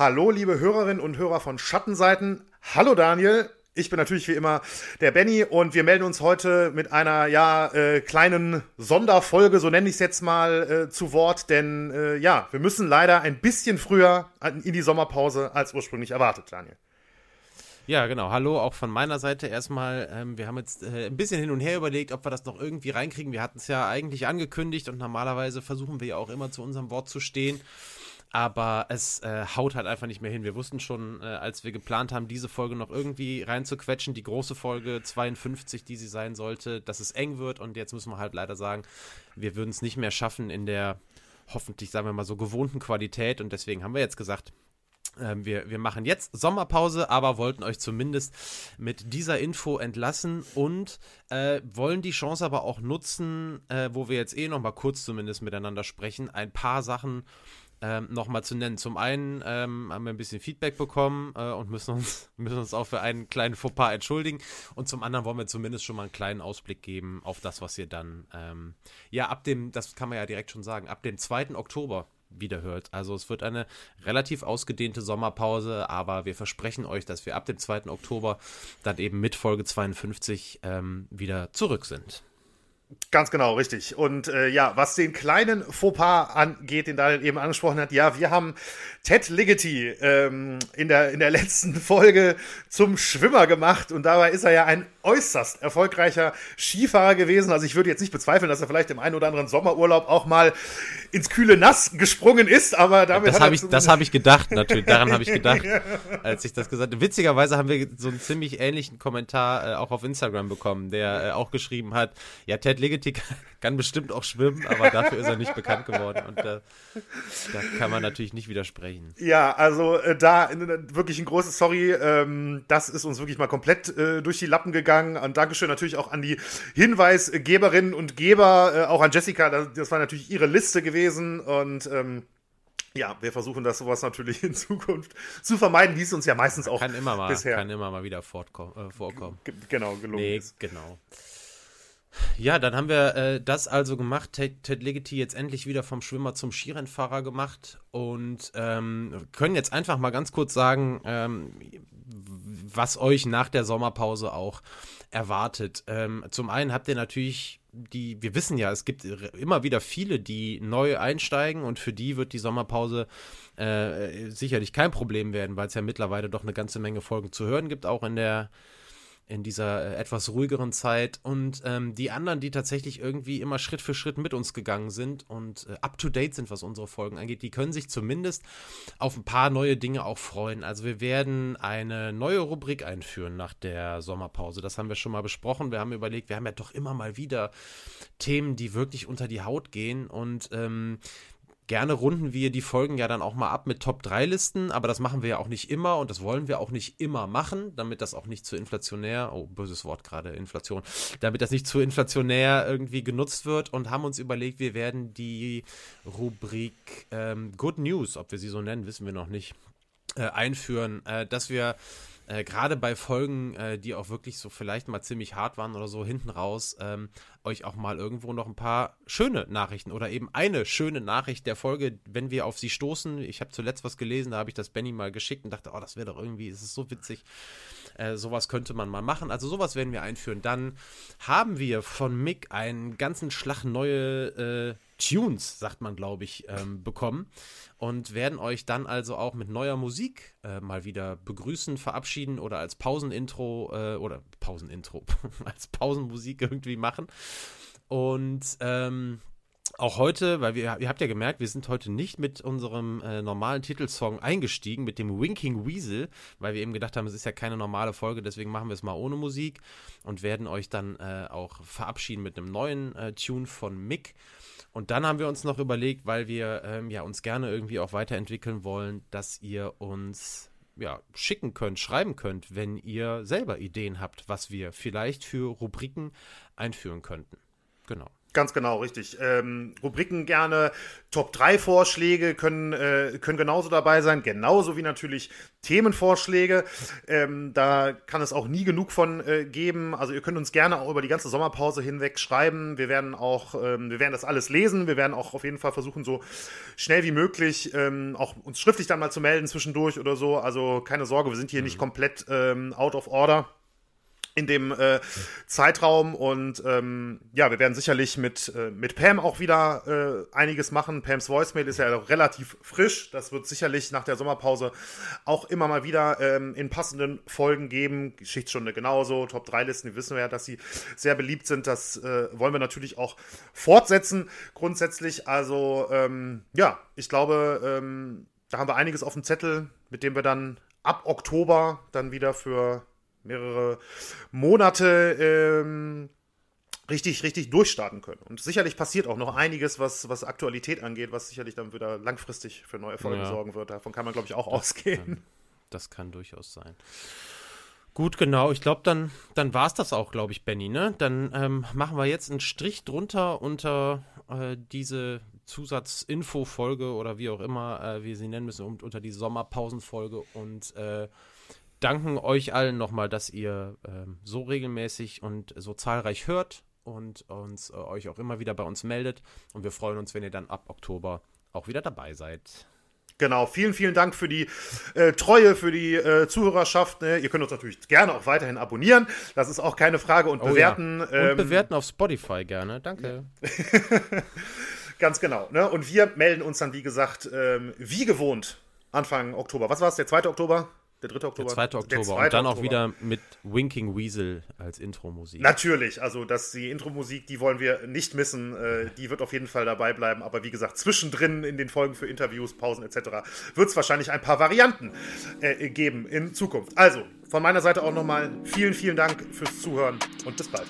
Hallo, liebe Hörerinnen und Hörer von Schattenseiten. Hallo, Daniel. Ich bin natürlich wie immer der Benny und wir melden uns heute mit einer ja äh, kleinen Sonderfolge, so nenne ich es jetzt mal, äh, zu Wort, denn äh, ja, wir müssen leider ein bisschen früher in die Sommerpause als ursprünglich erwartet, Daniel. Ja, genau. Hallo, auch von meiner Seite erstmal. Ähm, wir haben jetzt äh, ein bisschen hin und her überlegt, ob wir das noch irgendwie reinkriegen. Wir hatten es ja eigentlich angekündigt und normalerweise versuchen wir ja auch immer zu unserem Wort zu stehen aber es äh, haut halt einfach nicht mehr hin. Wir wussten schon, äh, als wir geplant haben, diese Folge noch irgendwie reinzuquetschen, die große Folge 52, die sie sein sollte, dass es eng wird und jetzt müssen wir halt leider sagen, wir würden es nicht mehr schaffen in der hoffentlich, sagen wir mal, so gewohnten Qualität und deswegen haben wir jetzt gesagt, ähm, wir, wir machen jetzt Sommerpause, aber wollten euch zumindest mit dieser Info entlassen und äh, wollen die Chance aber auch nutzen, äh, wo wir jetzt eh noch mal kurz zumindest miteinander sprechen, ein paar Sachen ähm, nochmal zu nennen. Zum einen ähm, haben wir ein bisschen Feedback bekommen äh, und müssen uns, müssen uns auch für einen kleinen Fauxpas entschuldigen. Und zum anderen wollen wir zumindest schon mal einen kleinen Ausblick geben auf das, was ihr dann, ähm, ja, ab dem, das kann man ja direkt schon sagen, ab dem 2. Oktober wieder hört. Also es wird eine relativ ausgedehnte Sommerpause, aber wir versprechen euch, dass wir ab dem 2. Oktober dann eben mit Folge 52 ähm, wieder zurück sind. Ganz genau, richtig. Und äh, ja, was den kleinen Fauxpas angeht, den Daniel eben angesprochen hat, ja, wir haben Ted Ligety ähm, in, der, in der letzten Folge zum Schwimmer gemacht und dabei ist er ja ein äußerst erfolgreicher Skifahrer gewesen. Also ich würde jetzt nicht bezweifeln, dass er vielleicht im einen oder anderen Sommerurlaub auch mal ins kühle Nass gesprungen ist, aber damit das habe ich, das habe ich gedacht, natürlich. Daran habe ich gedacht, als ich das gesagt habe. Witzigerweise haben wir so einen ziemlich ähnlichen Kommentar äh, auch auf Instagram bekommen, der äh, auch geschrieben hat, ja, Ted Ligety kann bestimmt auch schwimmen, aber dafür ist er nicht bekannt geworden und äh, da kann man natürlich nicht widersprechen. Ja, also äh, da wirklich ein großes Sorry, ähm, das ist uns wirklich mal komplett äh, durch die Lappen gegangen und Dankeschön natürlich auch an die Hinweisgeberinnen und Geber, äh, auch an Jessica, das, das war natürlich ihre Liste gewesen und ähm, ja, wir versuchen das sowas natürlich in Zukunft zu vermeiden, wie es uns ja meistens auch kann immer mal, bisher kann immer mal wieder äh, vorkommen. Genau, gelungen nee, ist. Genau. Ja, dann haben wir äh, das also gemacht. Ted, Ted Ligety jetzt endlich wieder vom Schwimmer zum Skirennfahrer gemacht und ähm, können jetzt einfach mal ganz kurz sagen, ähm, was euch nach der Sommerpause auch erwartet. Ähm, zum einen habt ihr natürlich die, wir wissen ja, es gibt immer wieder viele, die neu einsteigen und für die wird die Sommerpause äh, sicherlich kein Problem werden, weil es ja mittlerweile doch eine ganze Menge Folgen zu hören gibt, auch in der in dieser äh, etwas ruhigeren Zeit und ähm, die anderen, die tatsächlich irgendwie immer Schritt für Schritt mit uns gegangen sind und äh, up to date sind, was unsere Folgen angeht, die können sich zumindest auf ein paar neue Dinge auch freuen. Also wir werden eine neue Rubrik einführen nach der Sommerpause. Das haben wir schon mal besprochen. Wir haben überlegt, wir haben ja doch immer mal wieder Themen, die wirklich unter die Haut gehen und ähm, Gerne runden wir die Folgen ja dann auch mal ab mit Top-3-Listen, aber das machen wir ja auch nicht immer und das wollen wir auch nicht immer machen, damit das auch nicht zu inflationär, oh, böses Wort gerade, Inflation, damit das nicht zu inflationär irgendwie genutzt wird und haben uns überlegt, wir werden die Rubrik ähm, Good News, ob wir sie so nennen, wissen wir noch nicht, äh, einführen, äh, dass wir äh, gerade bei Folgen, äh, die auch wirklich so vielleicht mal ziemlich hart waren oder so hinten raus, ähm, euch auch mal irgendwo noch ein paar schöne Nachrichten oder eben eine schöne Nachricht der Folge, wenn wir auf sie stoßen. Ich habe zuletzt was gelesen, da habe ich das Benny mal geschickt und dachte, oh, das wäre doch irgendwie, es ist so witzig. Äh, sowas könnte man mal machen. Also sowas werden wir einführen. Dann haben wir von Mick einen ganzen Schlag neue äh, Tunes, sagt man, glaube ich, ähm, bekommen und werden euch dann also auch mit neuer Musik äh, mal wieder begrüßen, verabschieden oder als Pausenintro äh, oder Pausenintro, als Pausenmusik irgendwie machen. Und ähm, auch heute, weil wir, ihr habt ja gemerkt, wir sind heute nicht mit unserem äh, normalen Titelsong eingestiegen, mit dem Winking Weasel, weil wir eben gedacht haben, es ist ja keine normale Folge, deswegen machen wir es mal ohne Musik und werden euch dann äh, auch verabschieden mit einem neuen äh, Tune von Mick. Und dann haben wir uns noch überlegt, weil wir ähm, ja uns gerne irgendwie auch weiterentwickeln wollen, dass ihr uns ja, schicken könnt, schreiben könnt, wenn ihr selber Ideen habt, was wir vielleicht für Rubriken einführen könnten. Genau. Ganz genau, richtig. Ähm, Rubriken gerne, Top 3 Vorschläge können, äh, können genauso dabei sein, genauso wie natürlich Themenvorschläge. Ähm, da kann es auch nie genug von äh, geben. Also ihr könnt uns gerne auch über die ganze Sommerpause hinweg schreiben. Wir werden auch, ähm, wir werden das alles lesen. Wir werden auch auf jeden Fall versuchen, so schnell wie möglich ähm, auch uns schriftlich dann mal zu melden zwischendurch oder so. Also keine Sorge, wir sind hier mhm. nicht komplett ähm, out of order in dem äh, Zeitraum und ähm, ja, wir werden sicherlich mit, äh, mit Pam auch wieder äh, einiges machen. Pams Voicemail ist ja relativ frisch. Das wird sicherlich nach der Sommerpause auch immer mal wieder ähm, in passenden Folgen geben. Geschichtsstunde genauso, Top 3 Listen, die wissen wir ja, dass sie sehr beliebt sind. Das äh, wollen wir natürlich auch fortsetzen grundsätzlich. Also ähm, ja, ich glaube, ähm, da haben wir einiges auf dem Zettel, mit dem wir dann ab Oktober dann wieder für mehrere Monate ähm, richtig, richtig durchstarten können. Und sicherlich passiert auch noch einiges, was, was Aktualität angeht, was sicherlich dann wieder langfristig für neue Folgen ja. sorgen wird. Davon kann man, glaube ich, auch das ausgehen. Kann, das kann durchaus sein. Gut, genau. Ich glaube, dann, dann war es das auch, glaube ich, Benny. Ne? Dann ähm, machen wir jetzt einen Strich drunter unter äh, diese Zusatzinfo-Folge oder wie auch immer äh, wir sie nennen müssen, unter die Sommerpausenfolge und äh, danken euch allen nochmal, dass ihr ähm, so regelmäßig und so zahlreich hört und uns äh, euch auch immer wieder bei uns meldet. Und wir freuen uns, wenn ihr dann ab Oktober auch wieder dabei seid. Genau, vielen, vielen Dank für die äh, Treue, für die äh, Zuhörerschaft. Ne? Ihr könnt uns natürlich gerne auch weiterhin abonnieren. Das ist auch keine Frage. Und oh, bewerten. Ja. Und ähm, bewerten auf Spotify gerne. Danke. Ganz genau. Ne? Und wir melden uns dann, wie gesagt, ähm, wie gewohnt Anfang Oktober. Was war es? Der 2. Oktober? Der 3. Oktober. Der 2. Oktober. Der 2. Und dann Oktober. auch wieder mit Winking Weasel als Intro-Musik. Natürlich, also das, die Intro-Musik, die wollen wir nicht missen. Äh, die wird auf jeden Fall dabei bleiben. Aber wie gesagt, zwischendrin in den Folgen für Interviews, Pausen etc. wird es wahrscheinlich ein paar Varianten äh, geben in Zukunft. Also, von meiner Seite auch nochmal vielen, vielen Dank fürs Zuhören und bis bald.